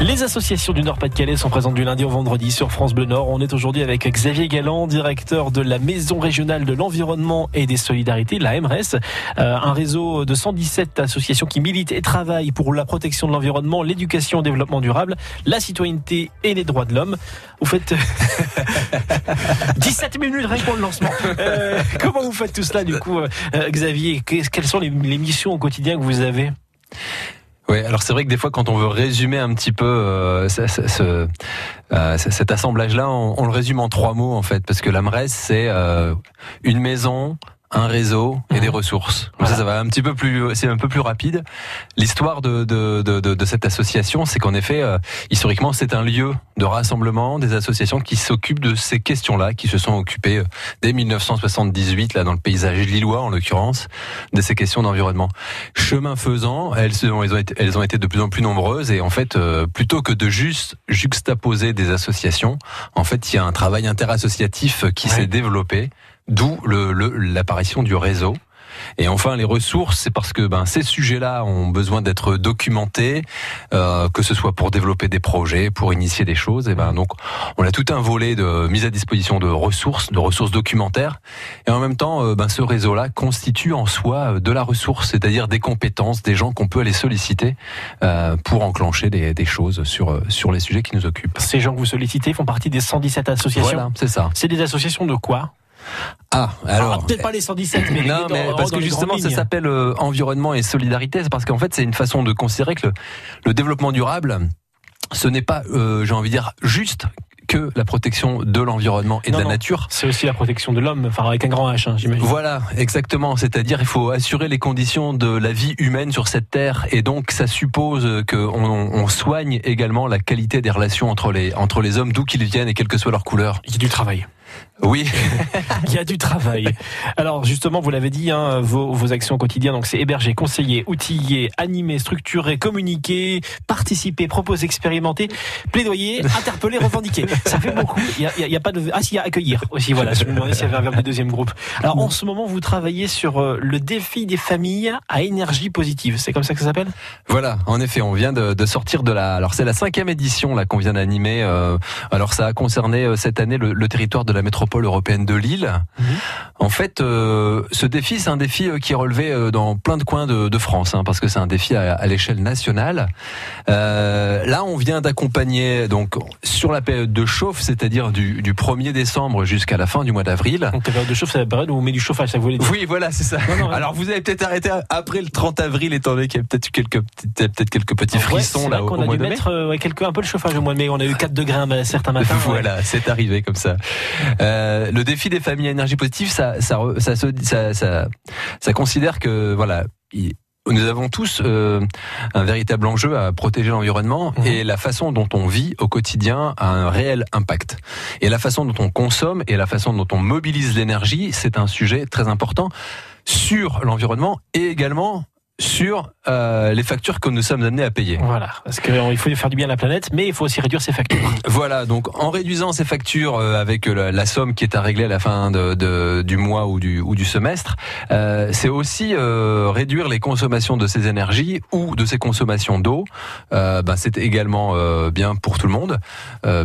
Les associations du Nord-Pas-de-Calais sont présentes du lundi au vendredi sur France Bleu Nord. On est aujourd'hui avec Xavier Galland, directeur de la Maison régionale de l'environnement et des solidarités, la MRES, euh, un réseau de 117 associations qui militent et travaillent pour la protection de l'environnement, l'éducation, le développement durable, la citoyenneté et les droits de l'homme. Vous faites 17 minutes rien pour lancement. Euh, comment vous faites tout cela du coup, euh, Xavier? Quelles sont les missions au quotidien que vous avez? Oui, alors c'est vrai que des fois, quand on veut résumer un petit peu euh, euh, cet assemblage-là, on, on, le résume en trois mots en fait, parce que l'AMRES c'est euh, une maison, un réseau et des ressources. Ça, ça va un petit peu plus, c'est un peu plus rapide. L'histoire de, de, de, de, cette association, c'est qu'en effet, euh, historiquement, c'est un lieu de rassemblement des associations qui s'occupent de ces questions-là, qui se sont occupées euh, dès 1978, là, dans le paysage lillois, en l'occurrence, de ces questions d'environnement. Chemin faisant, elles, ont, elles, ont été, elles ont été de plus en plus nombreuses et en fait, euh, plutôt que de juste juxtaposer des associations, en fait, il y a un travail interassociatif qui s'est développé d'où l'apparition du réseau. Et enfin, les ressources, c'est parce que ben, ces sujets-là ont besoin d'être documentés, euh, que ce soit pour développer des projets, pour initier des choses. Et ben donc, on a tout un volet de mise à disposition de ressources, de ressources documentaires. Et en même temps, euh, ben, ce réseau-là constitue en soi euh, de la ressource, c'est-à-dire des compétences, des gens qu'on peut aller solliciter euh, pour enclencher des, des, choses sur sur les sujets qui nous occupent. Ces gens que vous sollicitez font partie des 117 associations. Voilà, c'est ça. C'est des associations de quoi? Ah, alors. Ah, peut-être pas les 117, mais, non, mais parce que justement, ça s'appelle euh, environnement et solidarité. C'est parce qu'en fait, c'est une façon de considérer que le, le développement durable, ce n'est pas, euh, j'ai envie de dire, juste que la protection de l'environnement et de la nature. C'est aussi la protection de l'homme, enfin avec un grand H, hein, j'imagine. Voilà, exactement. C'est-à-dire, il faut assurer les conditions de la vie humaine sur cette terre, et donc ça suppose qu'on on soigne également la qualité des relations entre les entre les hommes, d'où qu'ils viennent et quelle que soit leur couleur. Il y a du travail. Oui, il y a du travail. Alors justement, vous l'avez dit, hein, vos, vos, actions quotidiennes, donc c'est héberger, conseiller, outiller, animer, structurer, communiquer, participer, proposer, expérimenter, plaidoyer, interpeller, revendiquer. Ça fait beaucoup. Il y a, a pas de ah si, il y a accueillir aussi. Voilà, je me demandais s'il y avait un verbe du deuxième groupe. Alors en ce moment, vous travaillez sur euh, le défi des familles à énergie positive. C'est comme ça que ça s'appelle? Voilà, en effet, on vient de, de sortir de la. Alors c'est la cinquième édition là qu'on vient d'animer. Euh, alors ça a concerné euh, cette année le, le territoire de la métropole européenne de Lille. Mhm. En fait, euh, ce défi, c'est un défi euh, qui est relevé euh, dans plein de coins de, de France, hein, parce que c'est un défi à, à l'échelle nationale. Euh, là, on vient d'accompagner donc sur la période de chauffe, c'est-à-dire du, du 1er décembre jusqu'à la fin du mois d'avril. Donc la période de chauffe, c'est la période où on met du chauffage, ça vous voulez dire Oui, voilà, c'est ça. Non, non, Alors vous avez peut-être arrêté après le 30 avril, étant donné qu'il y a peut-être quelques peut-être quelques petits frissons là, au, au a mois dû de mettre euh, quelque, un peu le chauffage au mois de mai. On a eu 4 degrés un certain matin. voilà, ouais. c'est arrivé comme ça. Euh, le défi des familles à énergie positive, ça, ça, ça, ça, ça, ça considère que voilà. nous avons tous euh, un véritable enjeu à protéger l'environnement mmh. et la façon dont on vit au quotidien a un réel impact. Et la façon dont on consomme et la façon dont on mobilise l'énergie, c'est un sujet très important sur l'environnement et également sur euh, les factures que nous sommes amenés à payer. Voilà, parce qu'il faut faire du bien à la planète, mais il faut aussi réduire ses factures. Voilà, donc en réduisant ces factures euh, avec la, la, somme qui est à régler à la fin de, de, du mois ou du, ou du semestre, euh, c'est aussi euh, réduire les consommations de ces énergies ou de ces consommations d'eau. Euh, ben, c'est également euh, bien pour tout le monde,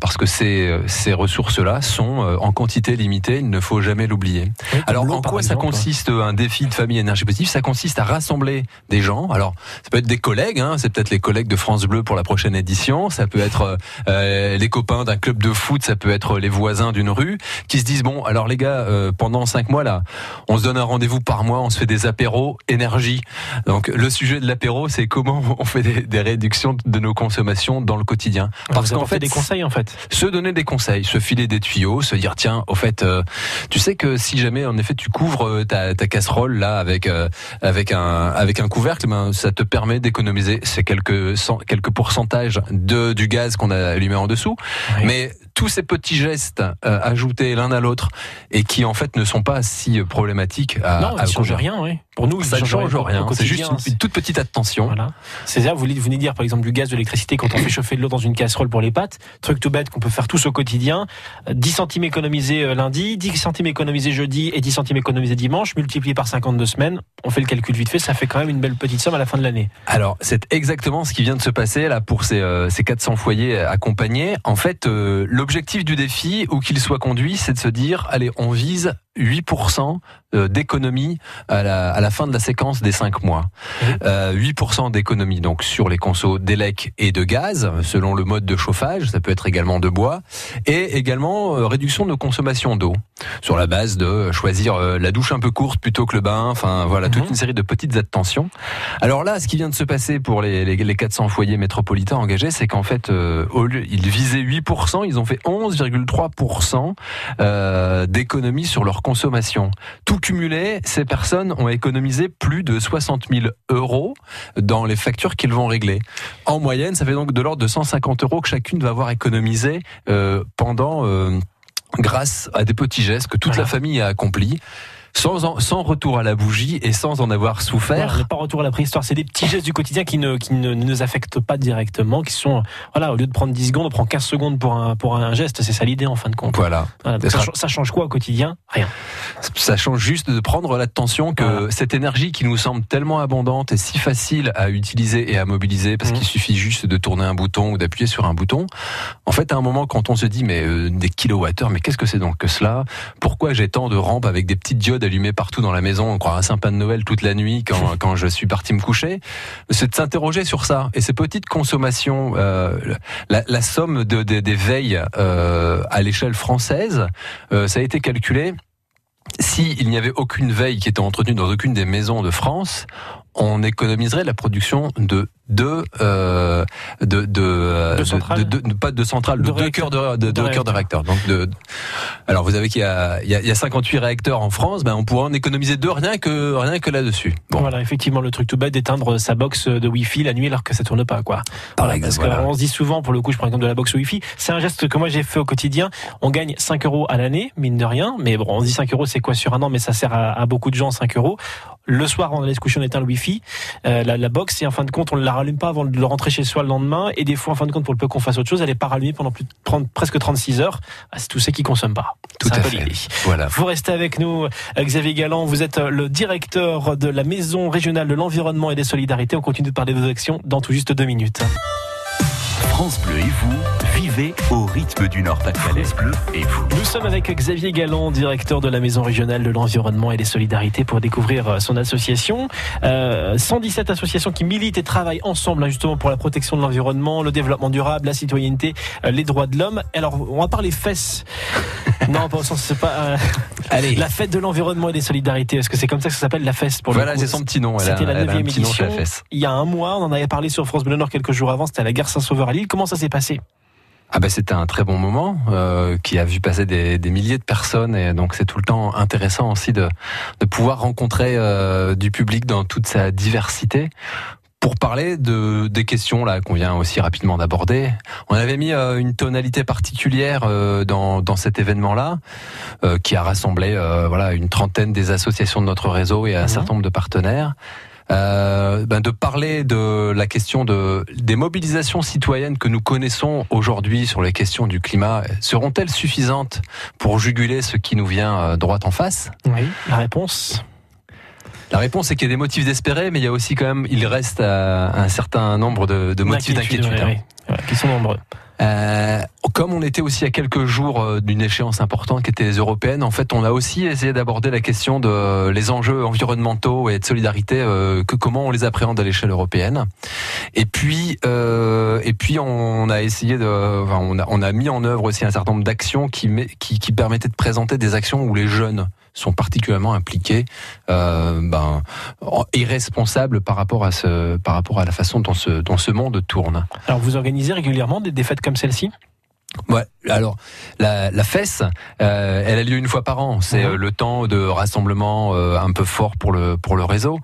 parce que ces, ces ressources-là sont en quantité limitée, il ne faut jamais l'oublier. Oui, Alors en quoi ça consiste un défi de famille énergie positive? Ça consiste à rassembler des gens. Alors, ça peut être des collègues, hein, c'est peut-être les collègues de France Bleu pour la prochaine édition, ça peut être euh, les copains d'un club de foot, ça peut être les voisins d'une rue, qui se disent, bon, alors les gars, euh, pendant cinq mois là, on se donne un rendez-vous par mois, on se fait des apéros énergie. Donc, le sujet de l'apéro, c'est comment on fait des, des, réductions de nos consommations dans le quotidien. Parce qu'en fait, des conseils en fait. Se donner des conseils, se filer des tuyaux, se dire, tiens, au fait, euh, tu sais que si jamais, en effet, tu couvres ta, ta casserole là avec, euh, avec un, avec un couvercle, ben, ça te permet d'économiser ces quelques, quelques pourcentages de, du gaz qu'on a allumé en dessous. Oui. Mais tous ces petits gestes euh, ajoutés l'un à l'autre et qui en fait ne sont pas si problématiques à, non, à change rien, oui. Pour nous, ça ne change rien. C'est juste une, toute petite attention. Voilà. C'est ça, vous venez dire par exemple du gaz, de l'électricité quand on fait chauffer de l'eau dans une casserole pour les pâtes. Truc tout bête qu'on peut faire tous au quotidien. 10 centimes économisés euh, lundi, 10 centimes économisés jeudi et 10 centimes économisés dimanche, multiplié par 52 semaines. On fait le calcul vite fait, ça fait quand même une belle petite somme à la fin de l'année. Alors, c'est exactement ce qui vient de se passer là pour ces, euh, ces 400 foyers accompagnés. En fait, euh, l'objectif du défi, où qu'il soit conduit, c'est de se dire, allez, on vise 8% euh, d'économie à la, à la fin de la séquence des 5 mois. 8% euh, d'économie donc sur les consos d'élec et de gaz, selon le mode de chauffage, ça peut être également de bois, et également euh, réduction de consommation d'eau, sur la base de choisir la douche un peu courte plutôt que le bain, enfin voilà, toute mhm. une série de petites attentions. Alors là, ce qui vient de se passer pour les, les, les 400 foyers métropolitains engagés, c'est qu'en fait, au lieu, ils visaient 8%, ils ont fait 11,3% d'économie sur leur consommation. Tout cumulé, ces personnes ont économisé plus de 60 000 euros dans les factures qu'ils vont régler. En moyenne, ça fait donc de l'ordre de 150 euros que chacune va avoir économisé euh, pendant... Euh, grâce à des petits gestes que toute la famille a accomplis sans, sans retour à la bougie et sans en avoir souffert. Voilà, pas retour à la préhistoire, c'est des petits gestes du quotidien qui ne, qui ne, nous affectent pas directement, qui sont, voilà, au lieu de prendre 10 secondes, on prend 15 secondes pour un, pour un geste, c'est ça l'idée en fin de compte. Voilà. ça, change quoi au quotidien? Rien. Ça change juste de prendre l'attention que cette énergie qui nous semble tellement abondante et si facile à utiliser et à mobiliser, parce mmh. qu'il suffit juste de tourner un bouton ou d'appuyer sur un bouton, en fait, à un moment, quand on se dit, mais euh, des kilowattheures, mais qu'est-ce que c'est donc que cela? Pourquoi j'ai tant de rampes avec des petites diodes allumé partout dans la maison, on croit à Saint-Pain de Noël toute la nuit quand, quand je suis parti me coucher, c'est de s'interroger sur ça. Et ces petites consommations, euh, la, la, somme de, des veilles euh, à l'échelle française, euh, ça a été calculé. S'il n'y avait aucune veille qui était entretenue dans aucune des maisons de France, on économiserait la production de de euh, de de, euh, de, de, de, pas de centrale de, deux cœurs de, de, cœurs de réacteurs donc de alors vous avez qu'il y a il y a, il y a 58 réacteurs en France ben on pourrait en économiser deux rien que rien que là-dessus. Bon. voilà effectivement le truc tout bête d'éteindre sa box de Wi-Fi la nuit alors que ça tourne pas quoi. Par exemple, parce qu'on se dit souvent pour le coup je prends l'exemple de la box Wi-Fi c'est un geste que moi j'ai fait au quotidien. On gagne 5 euros à l'année mine de rien mais bon on se dit 5 euros c'est quoi sur un an? Mais ça sert à, à beaucoup de gens 5 euros. Le soir on allait se coucher on éteint le Wi-Fi. Euh, la, la box et en fin de compte on la rallume pas avant de rentrer chez soi le lendemain. Et des fois, en fin de compte, pour le peu qu'on fasse autre chose, elle est pas rallumée pendant plus de 30, presque 36 heures. Ah, c'est tout ce qui consomment pas. Tout à fait. Voilà. Vous restez avec nous, euh, Xavier Galland. Vous êtes euh, le directeur de la Maison régionale de l'environnement et des solidarités. On continue de parler de vos actions dans tout juste deux minutes. France Bleu et vous, vivez au rythme du Nord-Pas-de-Calais. Bleu et vous. Nous sommes avec Xavier Galland, directeur de la Maison régionale de l'environnement et des solidarités, pour découvrir euh, son association. Euh, 117 associations qui militent et travaillent ensemble hein, justement pour la protection de l'environnement, le développement durable, la citoyenneté, euh, les droits de l'homme. Alors, on va parler fesses. non, pas au sens, c'est pas. Euh, Allez. La fête de l'environnement et des solidarités. Est-ce que c'est comme ça que ça s'appelle la fesse pour Voilà, c'est son petit nom. C'était la 9 édition. Il y a un mois, on en avait parlé sur France Bleu Nord quelques jours avant. C'était à la gare Saint-Sauveur à Lille. Comment ça s'est passé? Ah ben c'était un très bon moment euh, qui a vu passer des, des, milliers de personnes et donc c'est tout le temps intéressant aussi de, de pouvoir rencontrer euh, du public dans toute sa diversité pour parler de des questions là qu'on vient aussi rapidement d'aborder. On avait mis euh, une tonalité particulière euh, dans, dans cet événement là qui a rassemblé voilà une trentaine des associations de notre réseau et un mhm. certain nombre de partenaires euh, ben de parler de la question de, des mobilisations citoyennes que nous connaissons aujourd'hui sur les questions du climat. Seront-elles suffisantes pour juguler ce qui nous vient euh, droit en face? Oui, la réponse la réponse est qu'il y a des motifs d'espérer, mais il y a aussi quand même, il reste euh, un certain nombre de, de motifs d'inquiétude. Hein. qui sont nombreux. Euh, comme on était aussi à quelques jours euh, d'une échéance importante qui était les européennes, en fait, on a aussi essayé d'aborder la question de euh, les enjeux environnementaux et de solidarité, que comment on les appréhende à l'échelle européenne. Et puis, et puis, on a essayé de, on a, on a mis en œuvre aussi un certain nombre d'actions qui, qui, qui permettaient de présenter des actions où les jeunes sont particulièrement impliqués, euh, ben, irresponsables par rapport à ce, par rapport à la façon dont ce, dont ce monde tourne. Alors vous organisez régulièrement des, des fêtes comme celle-ci? Ouais, alors la, la fesse, euh, elle a lieu une fois par an. C'est Mhm. euh, le temps de rassemblement euh, un peu fort pour le pour le réseau.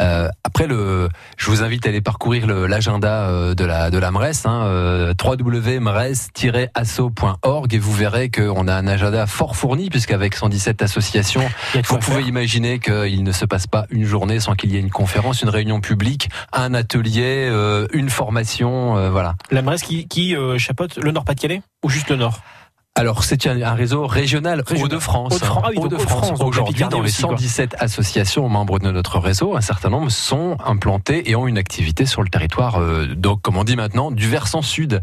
Euh, après le, je vous invite à aller parcourir l'agenda euh, de la de la MRES, hein, euh, www.mres-asso.org et vous verrez qu'on a un agenda fort fourni puisqu'avec 117 associations, vous pouvez faire. imaginer qu'il ne se passe pas une journée sans qu'il y ait une conférence, une réunion publique, un atelier, euh, une formation, euh, voilà. La MRES qui, qui euh, chapeaute le Nord-Pas-de-Calais? Ou juste le Nord Alors, c'est un, un réseau régional. Hauts-de-France. Hauts-de-France. Ah Aujourd'hui, dans les aussi, quoi. 117 associations membres de notre réseau, un certain nombre sont implantées et ont une activité sur le territoire, euh, donc, comme on dit maintenant, du versant sud.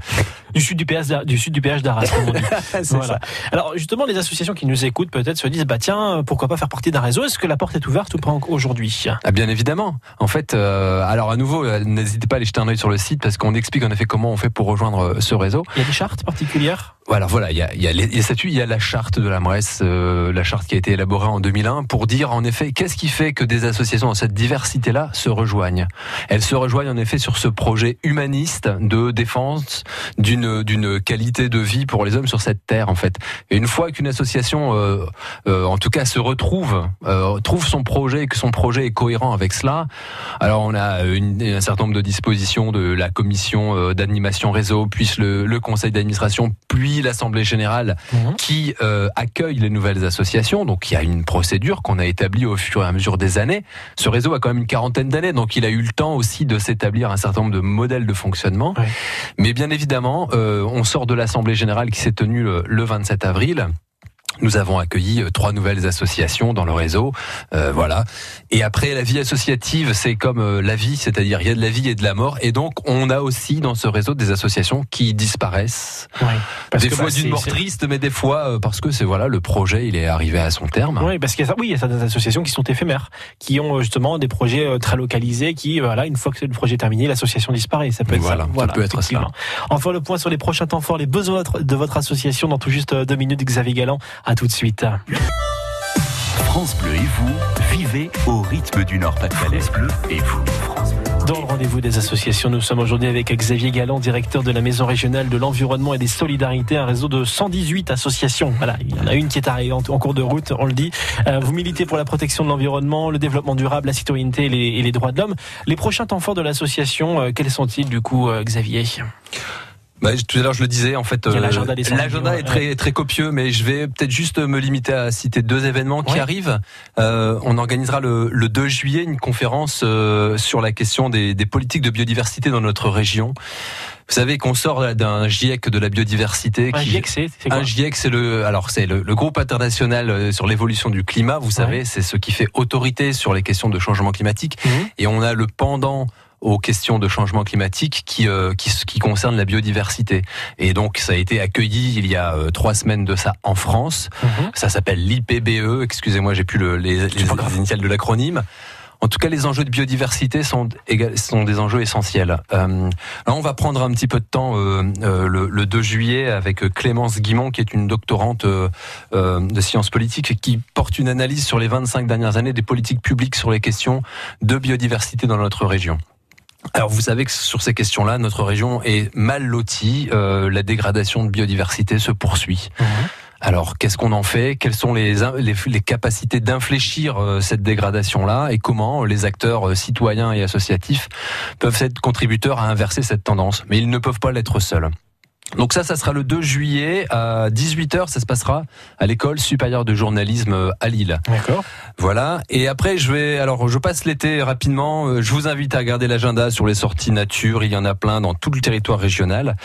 du sud du d'A- du sud du péage d'Arras. Voilà. Alors justement les associations qui nous écoutent peut-être se disent bah tiens pourquoi pas faire partie d'un réseau? Est-ce que la porte est ouverte ou pas aujourd'hui? Ah, bien évidemment. En fait, euh, alors à nouveau, euh, n'hésitez pas à aller jeter un œil sur le site parce qu'on explique en effet comment on fait pour rejoindre ce réseau. Il y a des chartes particulières? Voilà, voilà, il y a, il y a la charte de la MRES, euh, la charte qui a été élaborée en 2001 pour dire en effet qu'est-ce qui fait que des associations dans cette diversité-là se rejoignent? Elles se rejoignent en effet sur ce projet humaniste de défense d'une qualité de vie pour les hommes sur cette terre en fait. Et une fois qu'une association, euh, euh, en tout cas, se retrouve, trouve son projet et que son projet est cohérent avec cela, alors on a un certain nombre de dispositions de la commission d'animation réseau, puis le conseil d'administration, puis l'assemblée générale Mhm. qui euh, accueille les nouvelles associations. Donc il y a une procédure qu'on a établie au fur et à mesure des années. Ce réseau a quand même une quarantaine d'années, donc il a eu le temps aussi de s'établir un certain nombre de modèles de fonctionnement. Mais bien évidemment, euh, on sort de l'assemblée générale qui s'est tenue le, le 27 avril. Nous avons accueilli euh, trois nouvelles associations dans le réseau, euh, voilà. Et après, la vie associative, c'est comme euh, la vie, c'est-à-dire il y a de la vie et de la mort. Et donc, on a aussi dans ce réseau des associations qui disparaissent. Ouais. Parce des que, fois bah, d'une mort triste, mais des fois euh, parce que c'est voilà le projet, il est arrivé à son terme. Oui, parce qu'il y a oui, il y a certaines associations qui sont éphémères, qui ont justement des projets très localisés, qui voilà, une fois que le projet est terminé, l'association disparaît. Ça peut être Voilà, ça. ça peut être effectivement. Enfin, le point sur les prochains temps forts, les besoins de votre- association dans tout juste deux minutes. Xavier Galland, à tout de suite. France Bleu et vous, vivez au rythme du Nord-Pas-de-Calais. France Bleu et vous, France Bleu. Dans le rendez-vous des associations, nous sommes aujourd'hui avec Xavier Galland, directeur de la Maison régionale de l'environnement et des solidarités, un réseau de 118 associations. Voilà, il y en a une qui est arrivée en, cours de route, on le dit. Euh, vous militez pour la protection de l'environnement, le développement durable, la citoyenneté et les, et les droits de l'homme. Les prochains temps forts de l'association, euh, quels sont-ils du coup, euh, Xavier? Bah, tout à l'heure, je le disais, en fait, euh, l'agenda ouais. est très copieux, mais je vais peut-être juste me limiter à citer deux événements qui Ouais. arrivent. Euh, on organisera le, le 2 juillet une conférence euh, sur la question des, des politiques de biodiversité dans notre région. Vous savez qu'on sort d'un GIEC de la biodiversité. Un qui- GIEC, c'est quoi un GIEC, c'est le, alors c'est le, le groupe international sur l'évolution du climat. Vous savez, c'est ce qui fait autorité sur les questions de changement climatique. Mhm. Et on a le pendant aux questions de changement climatique qui, euh, qui, qui concerne la biodiversité. Et donc, ça a été accueilli il y a euh, trois semaines de ça en France. Mhm. Ça s'appelle l'IPBE. Excusez-moi, j'ai plus le, les, les, les initiales de l'acronyme. En tout cas, les enjeux de biodiversité sont, sont des enjeux essentiels. Euh, là, on va prendre un petit peu de temps euh, euh, le, le 2 juillet avec euh, Clémence Guimont, qui est une doctorante euh, euh, de sciences politiques et qui porte une analyse sur les 25 dernières années des politiques publiques sur les questions de biodiversité dans notre région. Alors vous savez que sur ces questions-là, notre région est mal lotie. Euh, la dégradation de biodiversité se poursuit. Mhm. Alors, qu'est-ce qu'on en fait? Quelles sont les, les, les capacités d'infléchir euh, cette dégradation-là? Et comment les acteurs euh, citoyens et associatifs peuvent être contributeurs à inverser cette tendance? Mais ils ne peuvent pas l'être seuls. Donc ça, ça sera le 2 juillet à 18h, ça se passera à l'école supérieure de journalisme à Lille. D'accord. Voilà. Et après, je vais, alors, je passe l'été rapidement. Euh, Je vous invite à regarder l'agenda sur les sorties nature. Il y en a plein dans tout le territoire régional.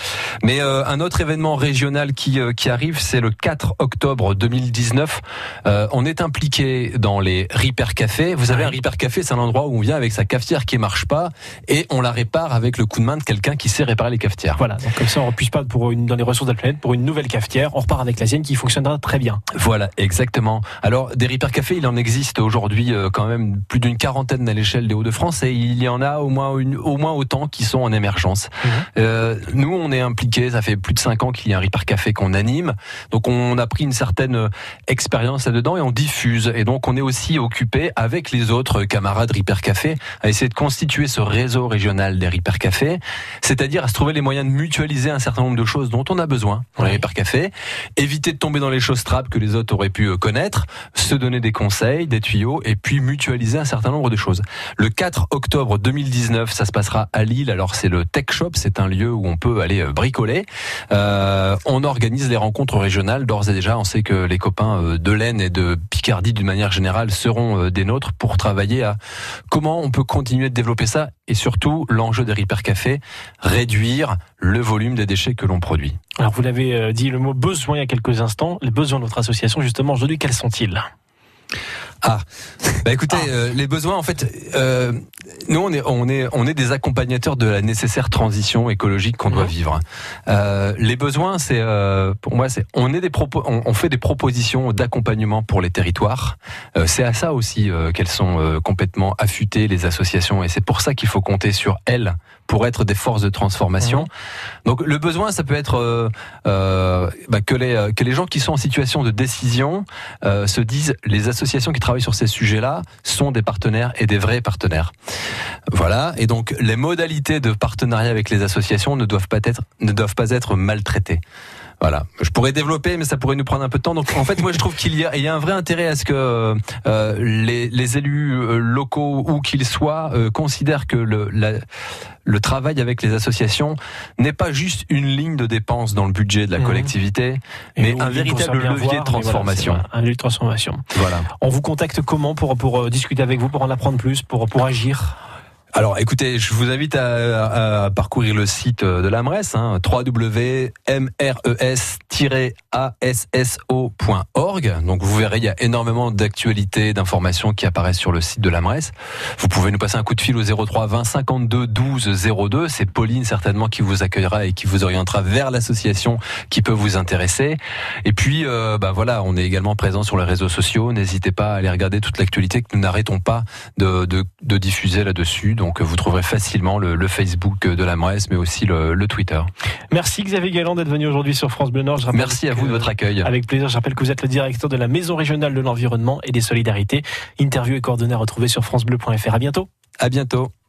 Mais euh, un autre événement régional qui euh, qui arrive, c'est le 4 octobre 2019. Euh, on est impliqué dans les Repair Café. Vous savez, un Repair Café, c'est un endroit où on vient avec sa cafetière qui marche pas et on la répare avec le coup de main de quelqu'un qui sait réparer les cafetières. Voilà, donc comme ça on ne puisse pas pour une, dans les ressources de la planète pour une nouvelle cafetière. On repart avec la sienne qui fonctionnera très bien. Voilà, exactement. Alors, des Repair Café, il en existe aujourd'hui euh, quand même plus d'une quarantaine à l'échelle des Hauts-de-France et il y en a au moins, une, au moins autant qui sont en émergence. Mhm. Euh, nous, on est impliqués, ça fait plus de cinq ans qu'il y a un Repair Café qu'on anime. Donc, on a pris une certaine euh, expérience là-dedans et on diffuse. Et donc, on est aussi occupé avec les autres camarades Repair Café à essayer de constituer ce réseau régional des Repair Café, c'est-à-dire à se trouver les moyens de mutualiser un certain nombre de de choses dont on a besoin dans les café, éviter de tomber dans les choses trappes que les autres auraient pu euh, connaître, se donner des conseils, des tuyaux, et puis mutualiser un certain nombre de choses. Le 4 octobre 2019, ça se passera à Lille. Alors c'est le Tech Shop, c'est un lieu où on peut aller euh, bricoler. Euh, on organise les rencontres régionales. D'ores et déjà, on sait que les copains de l'Aisne et de Picardie, d'une manière générale, seront des nôtres pour travailler à comment on peut continuer de développer ça et surtout l'enjeu des Repair Café, réduire le volume des déchets que l'on produit. Alors vous l'avez dit le mot besoin il y a quelques instants, les besoins de votre association justement aujourd'hui, quels sont-ils? Ah, bah écoutez, ah. Euh, les besoins, en fait, euh, nous on est on est on est des accompagnateurs de la nécessaire transition écologique qu'on doit vivre. Euh, les besoins, c'est euh, pour moi, c'est on est des propos, on, fait des propositions d'accompagnement pour les territoires. Euh, c'est à ça aussi qu'elles sont complètement affûtées les associations, et c'est pour ça qu'il faut compter sur elles pour être des forces de transformation. Mhm. Donc le besoin, ça peut être bah, que les que les gens qui sont en situation de décision se disent les associations qui travaillent sur ces sujets-là sont des partenaires et des vrais partenaires. Voilà. Et donc, les modalités de partenariat avec les associations ne doivent pas être, ne doivent pas être maltraitées. Voilà. Je pourrais développer, mais ça pourrait nous prendre un peu de temps. Donc, en fait, moi, je trouve qu'il y a, il y a un vrai intérêt à ce que euh, les, les, élus euh, locaux, où qu'ils soient, euh, considèrent que le, la, le travail avec les associations n'est pas juste une ligne de dépenses dans le budget de la mmh. collectivité, mais un véritable levier de transformation. un levier de transformation. Voilà. On vous contacte comment pour, pour discuter avec vous, pour en apprendre plus, pour, pour agir? Alors écoutez, je vous invite à, parcourir le site de l'AMRES, hein, www.mres-asso.org. Donc vous verrez, il y a énormément d'actualités, d'informations qui apparaissent sur le site de l'AMRES. Vous pouvez nous passer un coup de fil au 03 20 52 12 02. C'est Pauline certainement qui vous accueillera et qui vous orientera vers l'association qui peut vous intéresser. Et puis, euh, bah voilà, on est également présent sur les réseaux sociaux. N'hésitez pas à aller regarder toute l'actualité que nous n'arrêtons pas de diffuser là-dessus. Donc vous trouverez facilement le, Facebook de la MRES, mais aussi le, Twitter. Merci Xavier Galland d'être venu aujourd'hui sur France Bleu Nord. Merci à vous de votre accueil. Avec plaisir. Je rappelle que vous êtes le directeur de la Maison régionale de l'environnement et des solidarités. Interview et coordonnées à retrouver sur francebleu.fr. À bientôt. À bientôt.